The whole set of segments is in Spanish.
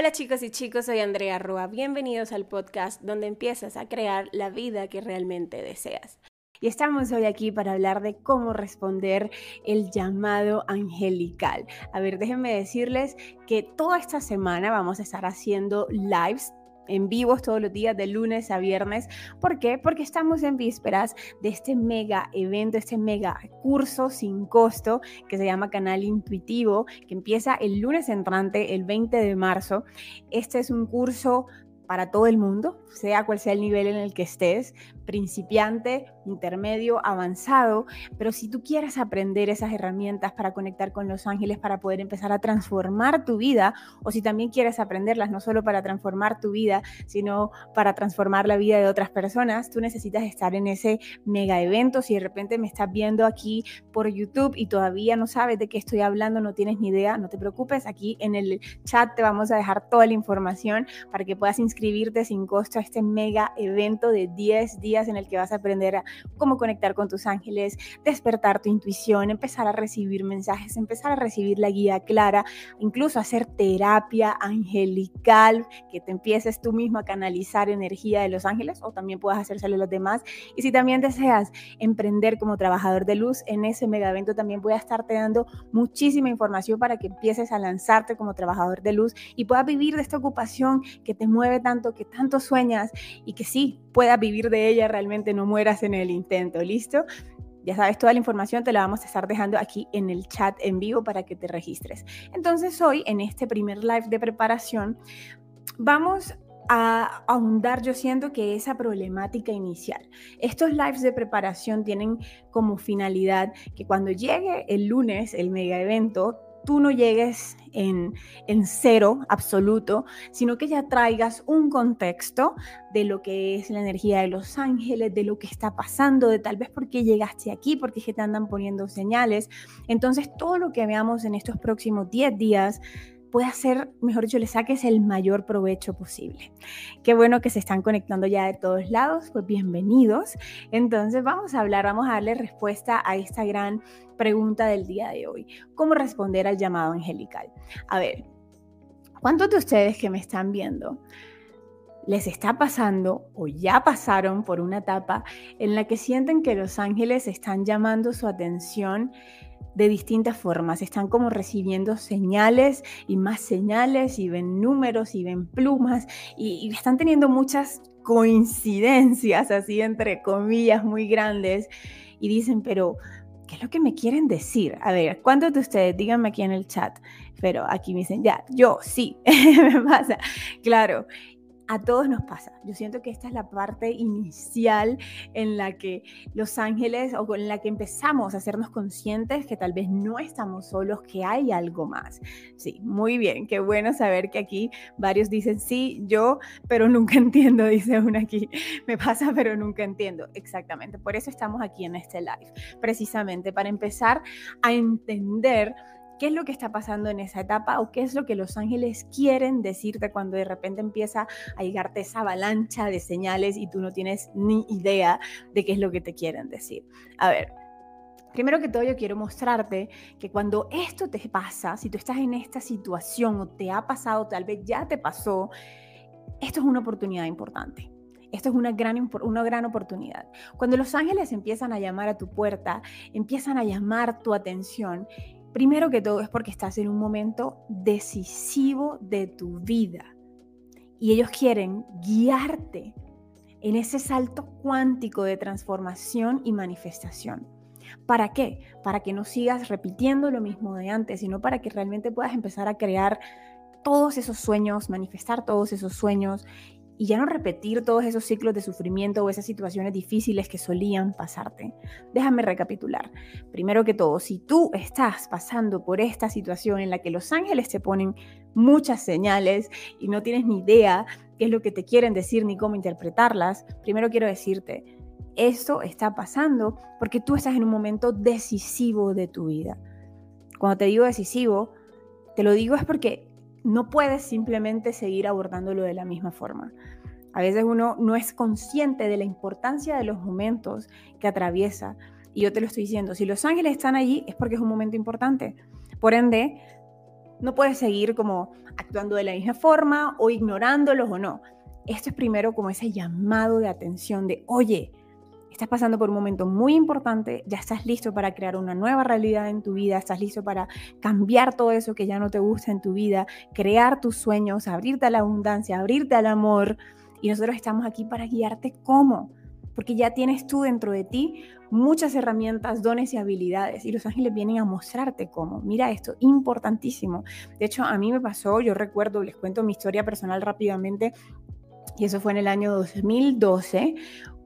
Hola chicos y chicos, soy Andrea Rua. Bienvenidos al podcast donde empiezas a crear la vida que realmente deseas. Y estamos hoy aquí para hablar de cómo responder el llamado angelical. A ver, déjenme decirles que toda esta semana vamos a estar haciendo lives en vivos todos los días de lunes a viernes. ¿Por qué? Porque estamos en vísperas de este mega evento, este mega curso sin costo que se llama Canal Intuitivo, que empieza el lunes entrante, el 20 de marzo. Este es un curso para todo el mundo, sea cual sea el nivel en el que estés, principiante, intermedio, avanzado, pero si tú quieres aprender esas herramientas para conectar con los ángeles, para poder empezar a transformar tu vida, o si también quieres aprenderlas no solo para transformar tu vida, sino para transformar la vida de otras personas, tú necesitas estar en ese mega evento. Si de repente me estás viendo aquí por YouTube y todavía no sabes de qué estoy hablando, no tienes ni idea, no te preocupes, aquí en el chat te vamos a dejar toda la información para que puedas inscribirte sin costo a este mega evento de 10 días en el que vas a aprender a cómo conectar con tus ángeles, despertar tu intuición, empezar a recibir mensajes, empezar a recibir la guía clara, incluso hacer terapia angelical, que te empieces tú mismo a canalizar energía de los ángeles o también puedas hacérselo a los demás. Y si también deseas emprender como trabajador de luz, en ese mega evento también voy a estarte dando muchísima información para que empieces a lanzarte como trabajador de luz y puedas vivir de esta ocupación que te mueve tanto, que tanto sueñas y que sí, puedas vivir de ella, realmente no mueras en el intento, ¿listo? Ya sabes, toda la información te la vamos a estar dejando aquí en el chat en vivo para que te registres. Entonces hoy, en este primer live de preparación, vamos a ahondar, yo siento que esa problemática inicial. Estos lives de preparación tienen como finalidad que cuando llegue el lunes, el mega evento, tú no llegues en, cero absoluto, sino que ya traigas un contexto de lo que es la energía de los ángeles, de lo que está pasando, de tal vez por qué llegaste aquí, porque te andan poniendo señales. Entonces, todo lo que veamos en estos próximos 10 días pueda ser, mejor dicho, le saques el mayor provecho posible. Qué bueno que se están conectando ya de todos lados, pues bienvenidos. Entonces vamos a hablar, vamos a darle respuesta a esta gran pregunta del día de hoy. ¿Cómo responder al llamado angelical? A ver, ¿cuántos de ustedes que me están viendo les está pasando o ya pasaron por una etapa en la que sienten que los ángeles están llamando su atención de distintas formas. Están como recibiendo señales y más señales y ven números y ven plumas y, están teniendo muchas coincidencias, así entre comillas, muy grandes. Y dicen, pero, ¿qué es lo que me quieren decir? A ver, ¿cuántos de ustedes? Díganme aquí en el chat. Pero aquí me dicen, ya, yo sí, me pasa. Claro, a todos nos pasa. Yo siento que esta es la parte inicial en la que los ángeles o en la que empezamos a hacernos conscientes que tal vez no estamos solos, que hay algo más. Sí, muy bien, qué bueno saber que aquí varios dicen sí, yo, pero nunca entiendo, dice una aquí. Me pasa, pero nunca entiendo. Exactamente, por eso estamos aquí en este live, precisamente para empezar a entender qué es lo que está pasando en esa etapa o qué es lo que los ángeles quieren decirte cuando de repente empieza a llegarte esa avalancha de señales y tú no tienes ni idea de qué es lo que te quieren decir. A ver, Primero que todo, yo quiero mostrarte que cuando esto te pasa, si tú estás en esta situación o te ha pasado, tal vez ya te pasó, esto es una oportunidad importante. Esto es una gran, una gran oportunidad. Cuando los ángeles empiezan a llamar a tu puerta, empiezan a llamar tu atención, Primero que todo es porque estás en un momento decisivo de tu vida y ellos quieren guiarte en ese salto cuántico de transformación y manifestación. ¿Para qué? Para que no sigas repitiendo lo mismo de antes, sino para que realmente puedas empezar a crear todos esos sueños, manifestar todos esos sueños y ya no repetir todos esos ciclos de sufrimiento o esas situaciones difíciles que solían pasarte. Déjame recapitular. Primero que todo, si tú estás pasando por esta situación en la que los ángeles te ponen muchas señales y no tienes ni idea qué es lo que te quieren decir ni cómo interpretarlas, primero quiero decirte, esto está pasando porque tú estás en un momento decisivo de tu vida. Cuando te digo decisivo, te lo digo es porque no puedes simplemente seguir abordándolo de la misma forma. A veces uno no es consciente de la importancia de los momentos que atraviesa. Y yo te lo estoy diciendo, si los ángeles están allí es porque es un momento importante. Por ende, No puedes seguir como actuando de la misma forma o ignorándolos o no. Esto es primero como ese llamado de atención de, oye, estás pasando por un momento muy importante, ya estás listo para crear una nueva realidad en tu vida, estás listo para cambiar todo eso que ya no te gusta en tu vida, crear tus sueños, abrirte a la abundancia, abrirte al amor. Y nosotros estamos aquí para guiarte cómo, porque ya tienes tú dentro de ti muchas herramientas, dones y habilidades y los ángeles vienen a mostrarte cómo. Mira esto, importantísimo. De hecho, a mí me pasó, yo recuerdo, les cuento mi historia personal rápidamente, y eso fue en el año 2012,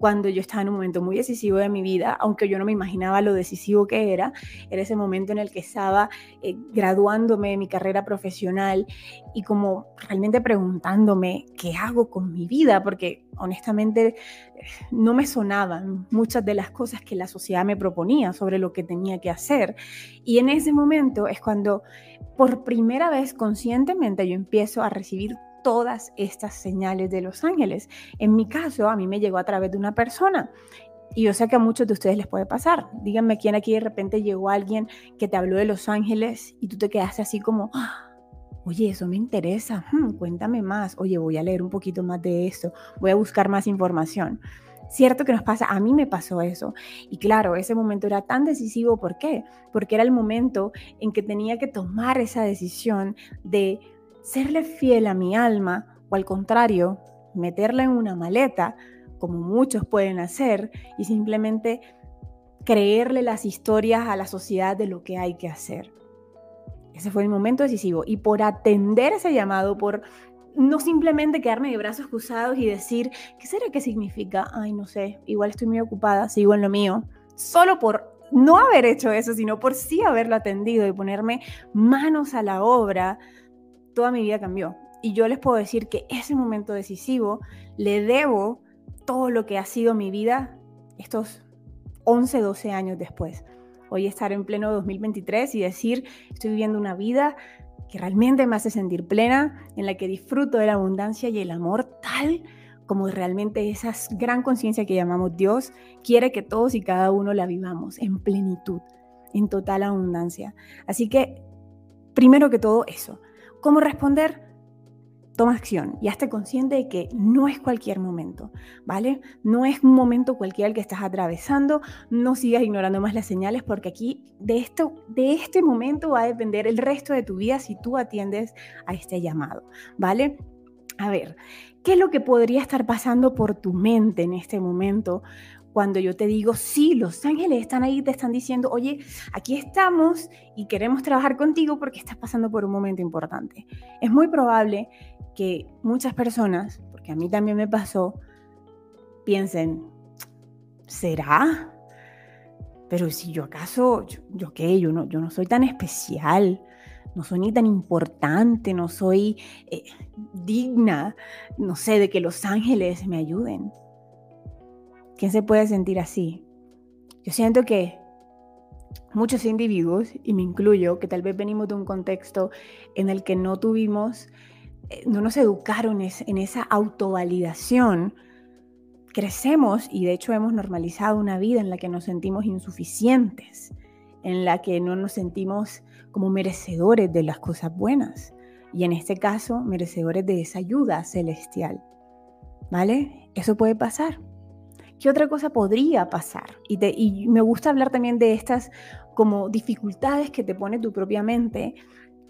cuando yo estaba en un momento muy decisivo de mi vida, aunque yo no me imaginaba lo decisivo que era, era ese momento en el que estaba eh, graduándome de mi carrera profesional y como realmente preguntándome qué hago con mi vida, porque honestamente no me sonaban muchas de las cosas que la sociedad me proponía sobre lo que tenía que hacer. Y en ese momento es cuando por primera vez conscientemente yo empiezo a recibir todas estas señales de los ángeles. En mi caso, a mí me llegó a través de una persona. Y yo sé que a muchos de ustedes les puede pasar. Díganme quién aquí de repente llegó alguien que te habló de los ángeles y tú te quedaste así como, ah, oye, eso me interesa, hmm, cuéntame más, oye, voy a leer un poquito más de esto, voy a buscar más información. Cierto que nos pasa, a mí me pasó eso. Y claro, ese momento era tan decisivo, ¿por qué? Porque era el momento en que tenía que tomar esa decisión de serle fiel a mi alma o al contrario, meterla en una maleta, como muchos pueden hacer, y simplemente creerle las historias a la sociedad de lo que hay que hacer. Ese fue el momento decisivo. Y por atender ese llamado, por no simplemente quedarme de brazos cruzados y decir, ¿qué será que significa? Ay, no sé, igual estoy muy ocupada, sigo en lo mío. Solo por no haber hecho eso, sino por sí haberlo atendido y ponerme manos a la obra, toda mi vida cambió. Y yo les puedo decir que ese momento decisivo le debo todo lo que ha sido mi vida estos 11, 12 años después. Hoy estar en pleno 2023 y decir, estoy viviendo una vida que realmente me hace sentir plena, en la que disfruto de la abundancia y el amor tal como realmente esa gran conciencia que llamamos Dios quiere que todos y cada uno la vivamos en plenitud, en total abundancia. Así que, primero que todo, eso, ¿Cómo responder? Toma acción y hazte consciente de que no es cualquier momento, ¿vale? No es un momento cualquiera el que estás atravesando, no sigas ignorando más las señales porque aquí de, esto, de este momento va a depender el resto de tu vida si tú atiendes a este llamado, ¿vale? A ver, ¿qué es lo que podría estar pasando por tu mente en este momento cuando yo te digo, sí, los ángeles están ahí, te están diciendo, oye, aquí estamos y queremos trabajar contigo porque estás pasando por un momento importante. Es muy probable que muchas personas, porque a mí también me pasó, piensen, ¿será? Pero si yo acaso, yo, qué, yo no, yo no soy tan especial, no soy ni tan importante, no soy eh, digna, no sé, de que los ángeles me ayuden. ¿Quién se puede sentir así? Yo siento que muchos individuos, y me incluyo, que tal vez venimos de un contexto en el que no tuvimos, eh, no nos educaron en esa autovalidación, crecemos y de hecho hemos normalizado una vida en la que nos sentimos insuficientes, en la que no nos sentimos como merecedores de las cosas buenas y en este caso merecedores de esa ayuda celestial. ¿Vale? Eso puede pasar. ¿Qué otra cosa podría pasar? Y, me gusta hablar también de estas como dificultades que te pone tu propia mente,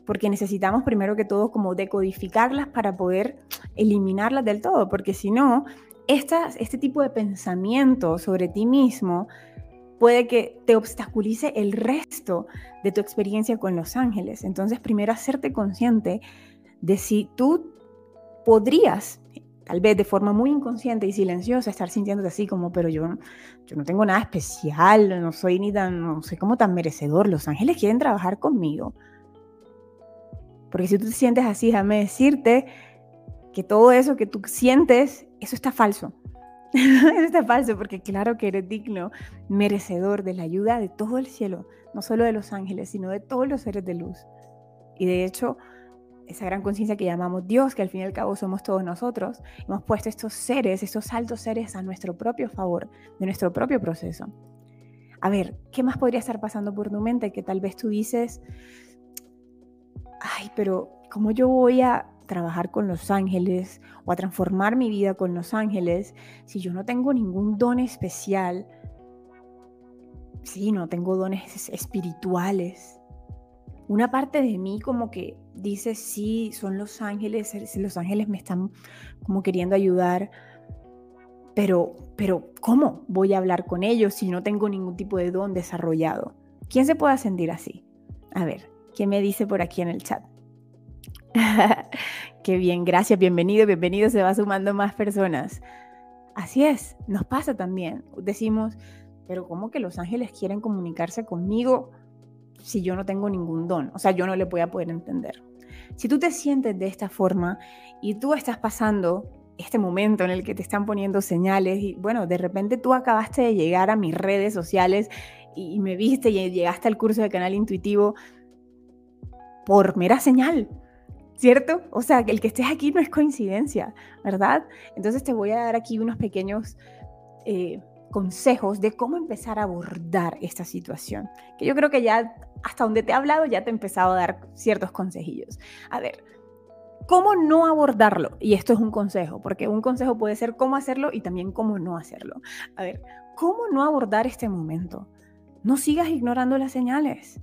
porque necesitamos primero que todo como decodificarlas para poder eliminarlas del todo, porque si no, este tipo de pensamiento sobre ti mismo puede que te obstaculice el resto de tu experiencia con los ángeles. Entonces, primero hacerte consciente de si tú podrías tal vez de forma muy inconsciente y silenciosa, estar sintiéndote así como, pero yo, yo no tengo nada especial, no soy ni tan, no sé cómo tan merecedor, los ángeles quieren trabajar conmigo. Porque si tú te sientes así, déjame decirte que todo eso que tú sientes, eso está falso. eso está falso porque claro que eres digno, merecedor de la ayuda de todo el cielo, no solo de los ángeles, sino de todos los seres de luz. Y de hecho, esa gran conciencia que llamamos Dios, que al fin y al cabo somos todos nosotros, hemos puesto estos seres, estos altos seres a nuestro propio favor, de nuestro propio proceso. A ver, ¿qué más podría estar pasando por tu mente que tal vez tú dices, ay, pero ¿cómo yo voy a trabajar con los ángeles o a transformar mi vida con los ángeles si yo no tengo ningún don especial? Sí, no tengo dones espirituales. Una parte de mí como que dice, sí, son los ángeles, los ángeles me están como queriendo ayudar, pero, pero ¿cómo voy a hablar con ellos si no tengo ningún tipo de don desarrollado? ¿Quién se puede sentir así? A ver, ¿quién me dice por aquí en el chat? Qué bien, gracias, bienvenido, bienvenido, se va sumando más personas. Así es, nos pasa también. Decimos, pero ¿cómo que los ángeles quieren comunicarse conmigo si yo no tengo ningún don? O sea, yo no le voy a poder entender. Si tú te sientes de esta forma y tú estás pasando este momento en el que te están poniendo señales y bueno, de repente tú acabaste de llegar a mis redes sociales y me viste y llegaste al curso de canal intuitivo por mera señal, ¿cierto? O sea, el que estés aquí no es coincidencia, ¿verdad? Entonces te voy a dar aquí unos pequeños eh, consejos de cómo empezar a abordar esta situación, que yo creo que ya hasta donde te he hablado ya te he empezado a dar ciertos consejillos. A ver, ¿Cómo no abordarlo? Y esto es un consejo, porque un consejo puede ser cómo hacerlo y también cómo no hacerlo. A ver, ¿cómo no abordar este momento? No sigas ignorando las señales.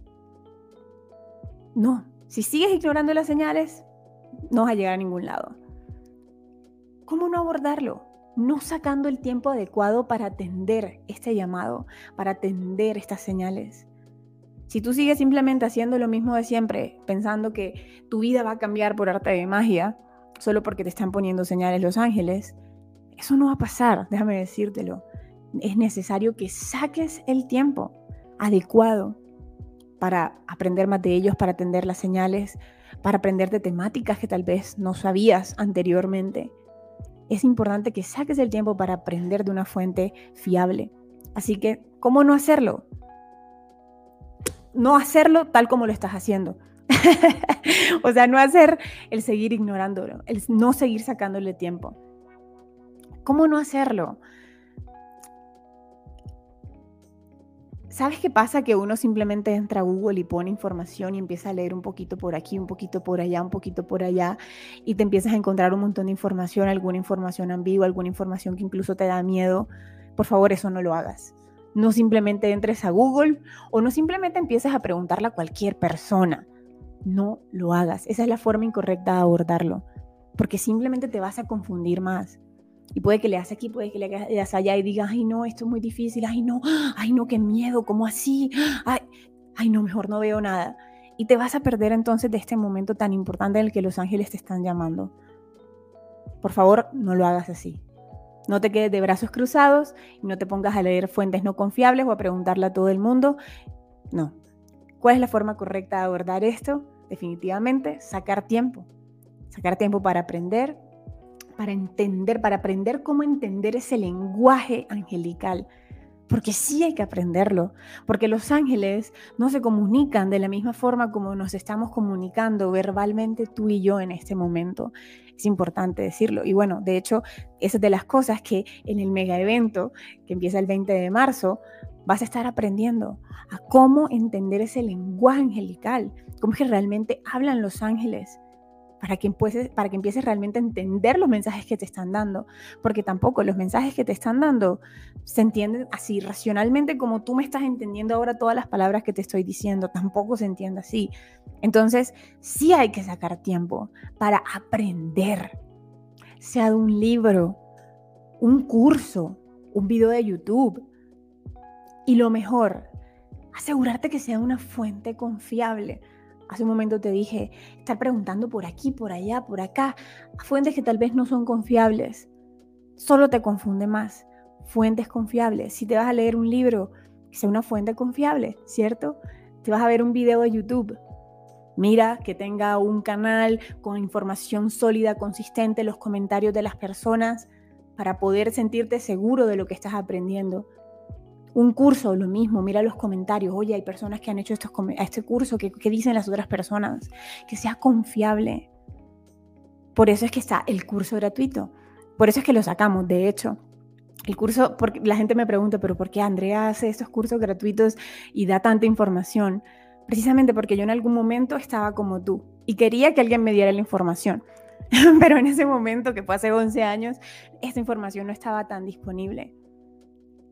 No, si sigues ignorando las señales, no vas a llegar a ningún lado. ¿Cómo no abordarlo? No sacando el tiempo adecuado para atender este llamado, para atender estas señales. Si tú sigues simplemente haciendo lo mismo de siempre, pensando que tu vida va a cambiar por arte de magia, solo porque te están poniendo señales los ángeles, eso no va a pasar, déjame decírtelo. Es necesario que saques el tiempo adecuado para aprender más de ellos, para atender las señales, para aprender de temáticas que tal vez no sabías anteriormente. Es importante que saques el tiempo para aprender de una fuente fiable. Así que, ¿cómo no hacerlo? no hacerlo tal como lo estás haciendo. o sea, no hacer el seguir ignorándolo, el no seguir sacándole tiempo. ¿Cómo no hacerlo? ¿Sabes qué pasa? Que uno simplemente entra a Google y pone información y empieza a leer un poquito por aquí, un poquito por allá, un poquito por allá, y te empiezas a encontrar un montón de información, alguna información ambigua, alguna información que incluso te da miedo. Por favor, eso no lo hagas. No simplemente entres a Google o no simplemente empieces a preguntarle a cualquier persona. No lo hagas. Esa es la forma incorrecta de abordarlo. Porque simplemente te vas a confundir más. Y puede que leas aquí, puede que leas allá y digas, ay no, esto es muy difícil, ay no, ay no, qué miedo, ¿cómo así? Ay, ay no, mejor no veo nada. Y te vas a perder entonces de este momento tan importante en el que los ángeles te están llamando. Por favor, no lo hagas así. No te quedes de brazos cruzados no te pongas a leer fuentes no confiables o a preguntarle a todo el mundo. No. ¿Cuál es la forma correcta de abordar esto? Definitivamente, sacar tiempo. Sacar tiempo para aprender, para entender, para aprender cómo entender ese lenguaje angelical. Porque sí hay que aprenderlo, porque los ángeles no se comunican de la misma forma como nos estamos comunicando verbalmente tú y yo en este momento. Es importante decirlo. Y bueno, de hecho, esa es de las cosas que en el mega evento que empieza el 20 de marzo, vas a estar aprendiendo a cómo entender ese lenguaje angelical, cómo es que realmente hablan los ángeles, para que, empieces, para que empieces realmente a entender los mensajes que te están dando, porque tampoco los mensajes que te están dando se entienden así racionalmente como tú me estás entendiendo ahora todas las palabras que te estoy diciendo, tampoco se entiende así. Entonces, sí hay que sacar tiempo para aprender, sea de un libro, un curso, un video de YouTube. Y lo mejor, asegurarte que sea una fuente confiable Hace un momento te dije, estar preguntando por aquí, por allá, por acá, a fuentes que tal vez no son confiables. Solo te confunde más. Fuentes confiables. Si te vas a leer un libro, que sea una fuente confiable, ¿cierto? Te vas a ver un video de YouTube. Mira que tenga un canal con información sólida, consistente, los comentarios de las personas para poder sentirte seguro de lo que estás aprendiendo. Un curso, lo mismo, mira los comentarios. Oye, hay personas que han hecho estos, este curso, ¿qué, dicen las otras personas? Que sea confiable. Por eso es que está el curso gratuito. Por eso es que lo sacamos, de hecho. El curso, porque la gente me pregunta, pero ¿por qué Andrea hace estos cursos gratuitos y da tanta información? precisamente porque yo en algún momento estaba como tú y quería que alguien me diera la información. Pero en ese momento, que fue hace 11 años, esta información no estaba tan disponible.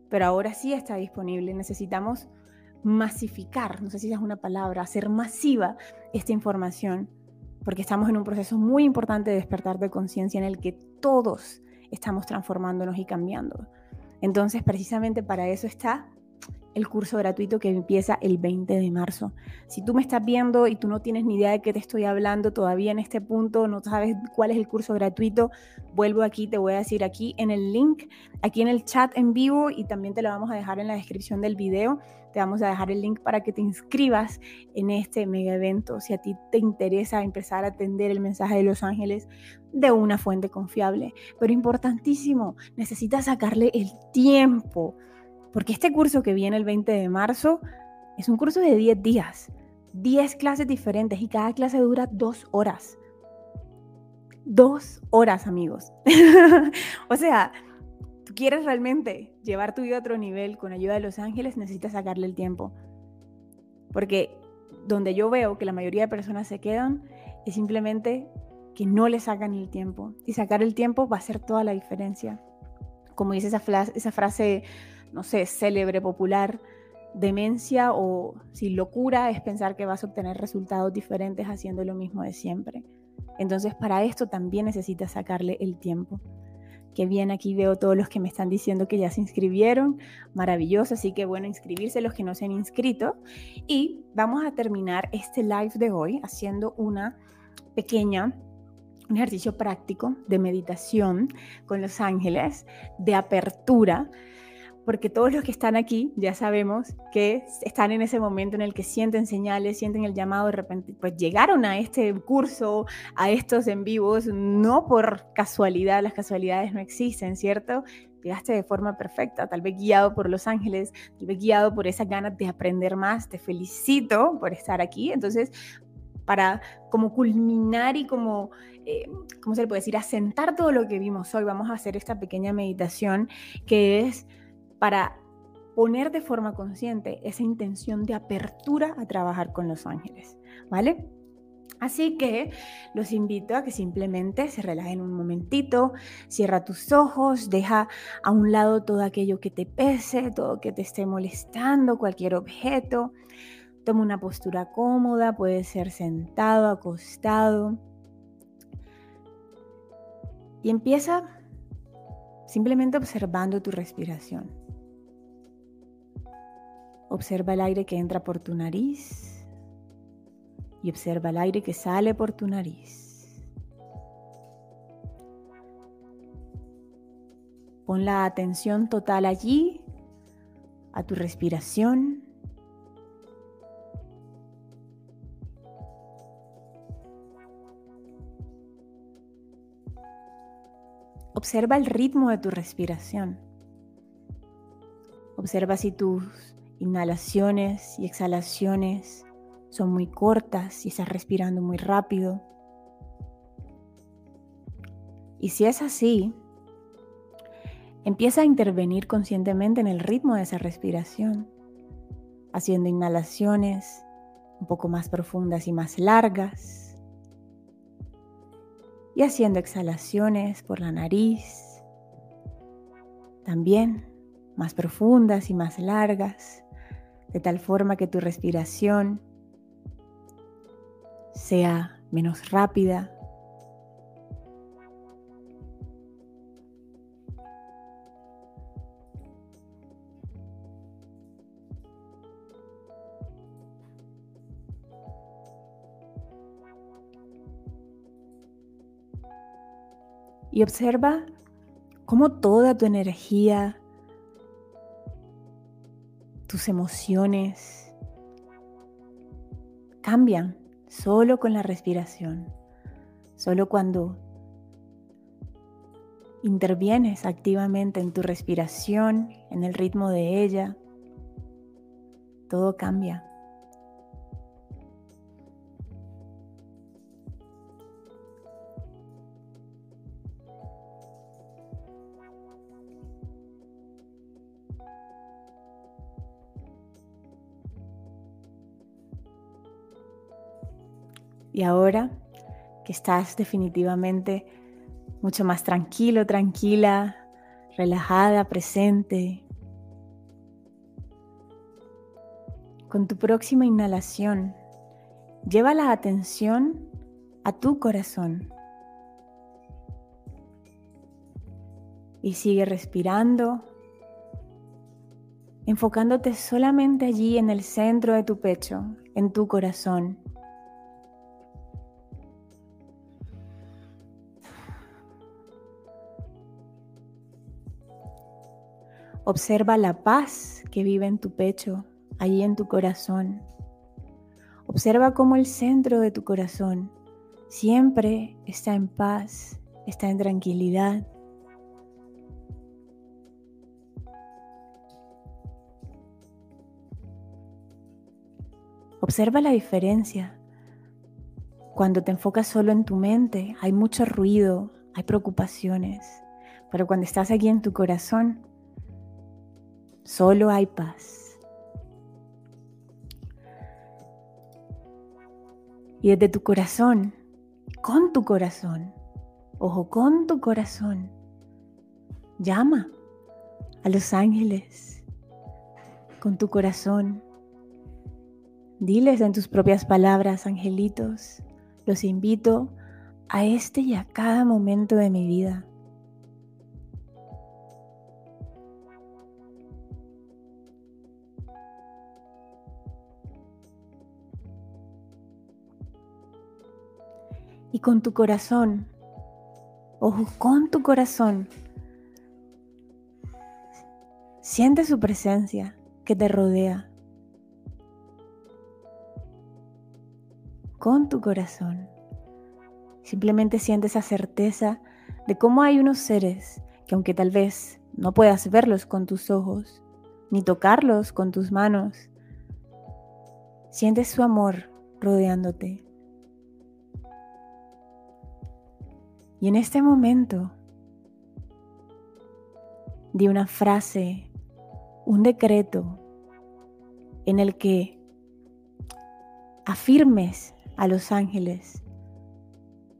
Pero ahora sí está disponible. Necesitamos masificar, no sé si es una palabra, hacer masiva esta información, porque estamos en un proceso muy importante de despertar de conciencia en el que todos estamos transformándonos y cambiando. Entonces, precisamente para eso está el curso gratuito que empieza el 20 de marzo. Si tú me estás viendo y tú no tienes ni idea de qué te estoy hablando todavía en este punto, no sabes cuál es el curso gratuito, vuelvo aquí, te voy a decir aquí en el link, aquí en el chat en vivo y también te lo vamos a dejar en la descripción del video. Te vamos a dejar el link para que te inscribas en este mega evento. Si a ti te interesa empezar a atender el mensaje de los ángeles de una fuente confiable, pero importantísimo, necesitas sacarle el tiempo porque este curso que viene el 20 de marzo es un curso de 10 días, 10 clases diferentes y cada clase dura dos horas. Dos horas, amigos. o sea, tú quieres realmente llevar tu vida a otro nivel con ayuda de los ángeles, necesitas sacarle el tiempo. Porque donde yo veo que la mayoría de personas se quedan es simplemente que no le sacan el tiempo. Y sacar el tiempo va a hacer toda la diferencia. Como dice esa, esa frase no sé, célebre, popular, demencia o si locura es pensar que vas a obtener resultados diferentes haciendo lo mismo de siempre. Entonces para esto también necesitas sacarle el tiempo. Que bien, aquí veo todos los que me están diciendo que ya se inscribieron, maravilloso, así que bueno, inscribirse los que no se han inscrito. Y vamos a terminar este live de hoy haciendo una pequeña un ejercicio práctico de meditación con los ángeles, de apertura, porque todos los que están aquí ya sabemos que están en ese momento en el que sienten señales, sienten el llamado de repente, pues llegaron a este curso, a estos en vivos, no por casualidad, las casualidades no existen, ¿cierto? Llegaste de forma perfecta, tal vez guiado por los ángeles, tal vez guiado por esa ganas de aprender más, te felicito por estar aquí, entonces para como culminar y como, eh, ¿cómo se le puede decir?, asentar todo lo que vimos hoy, vamos a hacer esta pequeña meditación que es para poner de forma consciente esa intención de apertura a trabajar con los ángeles, ¿vale? Así que los invito a que simplemente se relajen un momentito, cierra tus ojos, deja a un lado todo aquello que te pese, todo que te esté molestando, cualquier objeto. Toma una postura cómoda, puede ser sentado, acostado. Y empieza simplemente observando tu respiración. Observa el aire que entra por tu nariz y observa el aire que sale por tu nariz. Pon la atención total allí, a tu respiración. Observa el ritmo de tu respiración. Observa si tus inhalaciones y exhalaciones son muy cortas y estás respirando muy rápido. Y si es así, empieza a intervenir conscientemente en el ritmo de esa respiración, haciendo inhalaciones un poco más profundas y más largas y haciendo exhalaciones por la nariz, también más profundas y más largas de tal forma que tu respiración sea menos rápida. Y observa cómo toda tu energía emociones cambian solo con la respiración, solo cuando intervienes activamente en tu respiración, en el ritmo de ella, todo cambia. Y ahora que estás definitivamente mucho más tranquilo, tranquila, relajada, presente, con tu próxima inhalación, lleva la atención a tu corazón. Y sigue respirando, enfocándote solamente allí en el centro de tu pecho, en tu corazón. Observa la paz que vive en tu pecho, allí en tu corazón. Observa cómo el centro de tu corazón siempre está en paz, está en tranquilidad. Observa la diferencia. Cuando te enfocas solo en tu mente, hay mucho ruido, hay preocupaciones, pero cuando estás aquí en tu corazón, solo hay paz. Y desde tu corazón, con tu corazón, ojo, con tu corazón, llama a los ángeles, con tu corazón Diles en tus propias palabras, angelitos, los invito a este y a cada momento de mi vida. Y con tu corazón, ojo, con tu corazón, siente su presencia que te rodea. con tu corazón. Simplemente siente esa certeza de cómo hay unos seres que aunque tal vez no puedas verlos con tus ojos, ni tocarlos con tus manos, sientes su amor rodeándote. Y en este momento, di una frase, un decreto en el que afirmes a los ángeles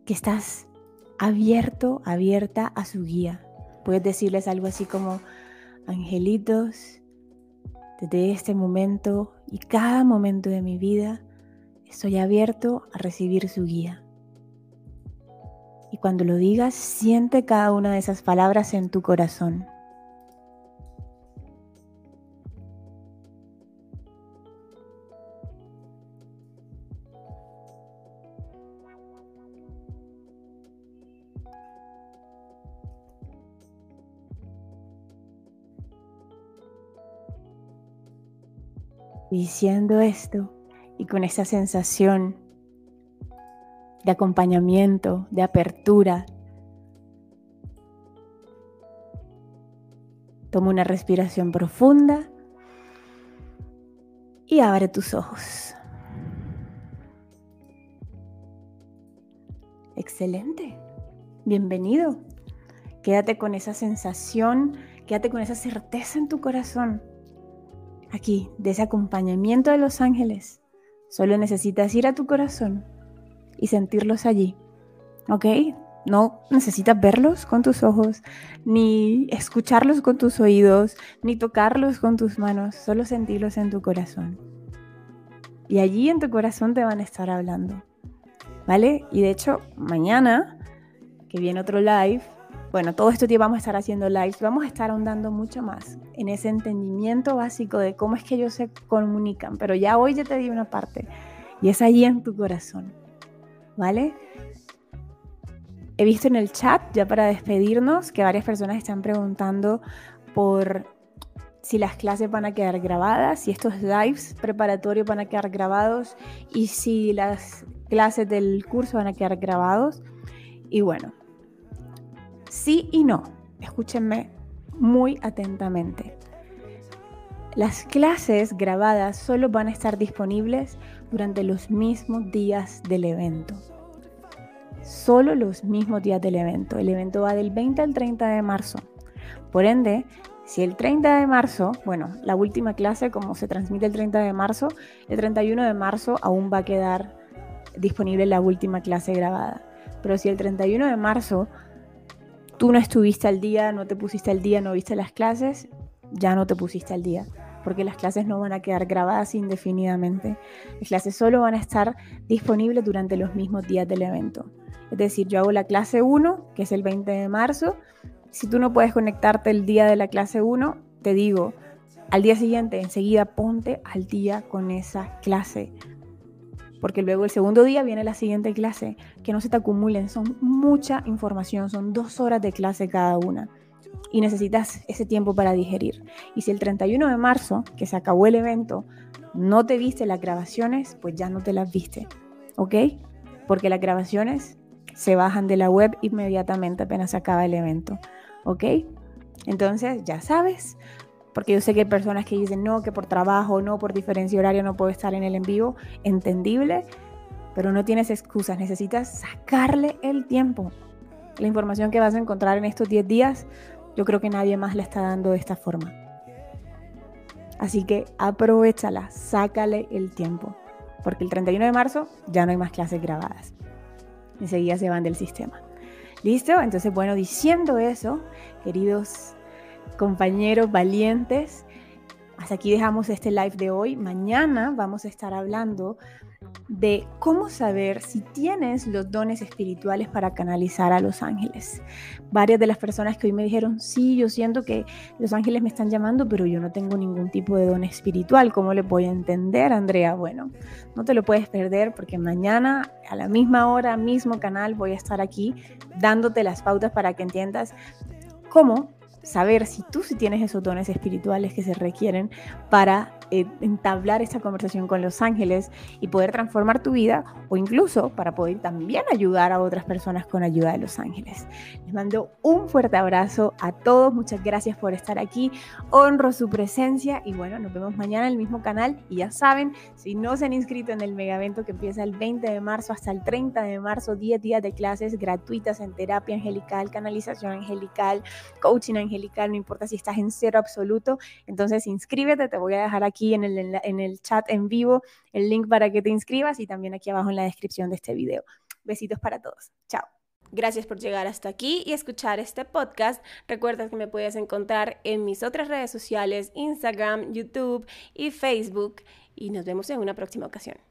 que estás abierto, abierta a su guía. Puedes decirles algo así como, angelitos, desde este momento y cada momento de mi vida, estoy abierto a recibir su guía. Y cuando lo digas, siente cada una de esas palabras en tu corazón. Diciendo esto y con esa sensación de acompañamiento, de apertura, toma una respiración profunda y abre tus ojos. Excelente. Bienvenido. Quédate con esa sensación, quédate con esa certeza en tu corazón aquí, de ese acompañamiento de los ángeles. Solo necesitas ir a tu corazón y sentirlos allí. ¿Ok? No necesitas verlos con tus ojos, ni escucharlos con tus oídos, ni tocarlos con tus manos, solo sentirlos en tu corazón. Y allí en tu corazón te van a estar hablando. ¿Vale? Y de hecho, mañana, que viene otro live, bueno, todo este tiempo vamos a estar haciendo lives, vamos a estar ahondando mucho más en ese entendimiento básico de cómo es que ellos se comunican, pero ya hoy ya te di una parte y es allí en tu corazón, ¿vale? He visto en el chat, ya para despedirnos, que varias personas están preguntando por si las clases van a quedar grabadas, si estos lives preparatorios van a quedar grabados y si las clases del curso van a quedar grabados. Y bueno, Sí y no. Escúchenme muy atentamente. Las clases grabadas solo van a estar disponibles durante los mismos días del evento. Solo los mismos días del evento. El evento va del 20 al 30 de marzo. Por ende, si el 30 de marzo, bueno, la última clase como se transmite el 30 de marzo, el 31 de marzo aún va a quedar disponible la última clase grabada. Pero si el 31 de marzo tú no estuviste al día, no te pusiste al día, no viste las clases, ya no te pusiste al día, porque las clases no van a quedar grabadas indefinidamente. Las clases solo van a estar disponibles durante los mismos días del evento. Es decir, yo hago la clase 1, que es el 20 de marzo. Si tú no puedes conectarte el día de la clase 1, te digo, al día siguiente, enseguida ponte al día con esa clase. Porque luego el segundo día viene la siguiente clase. Que no se te acumulen, son mucha información, son dos horas de clase cada una. Y necesitas ese tiempo para digerir. Y si el 31 de marzo, que se acabó el evento, no te viste las grabaciones, pues ya no te las viste. ¿Ok? Porque las grabaciones se bajan de la web inmediatamente apenas acaba el evento. ¿Ok? Entonces, ya sabes, porque yo sé que hay personas que dicen no, que por trabajo, no, por diferencia horaria no puedo estar en el en vivo, entendible, pero no tienes excusas, necesitas sacarle el tiempo. La información que vas a encontrar en estos 10 días, yo creo que nadie más la está dando de esta forma. Así que aprovechala, sácale el tiempo, porque el 31 de marzo ya no hay más clases grabadas. Enseguida se van del sistema. ¿Listo? Entonces, bueno, diciendo eso, queridos compañeros valientes. Hasta aquí dejamos este live de hoy. Mañana vamos a estar hablando de cómo saber si tienes los dones espirituales para canalizar a los ángeles. Varias de las personas que hoy me dijeron, sí, yo siento que los ángeles me están llamando, pero yo no tengo ningún tipo de don espiritual. ¿Cómo le voy a entender, Andrea? Bueno, no te lo puedes perder porque mañana a la misma hora, mismo canal, voy a estar aquí dándote las pautas para que entiendas cómo saber si tú sí tienes esos dones espirituales que se requieren para eh, entablar esta conversación con los ángeles y poder transformar tu vida o incluso para poder también ayudar a otras personas con ayuda de los ángeles. Les mando un fuerte abrazo a todos, muchas gracias por estar aquí, honro su presencia y bueno, nos vemos mañana en el mismo canal. Y ya saben, si no se han inscrito en el mega evento que empieza el 20 de marzo hasta el 30 de marzo, 10 días de clases gratuitas en terapia angelical, canalización angelical, coaching angelical, no importa si estás en cero absoluto, entonces inscríbete, te voy a dejar aquí aquí en el, en el chat en vivo el link para que te inscribas y también aquí abajo en la descripción de este video. Besitos para todos. Chao. Gracias por llegar hasta aquí y escuchar este podcast. Recuerda que me puedes encontrar en mis otras redes sociales, Instagram, YouTube y Facebook. Y nos vemos en una próxima ocasión.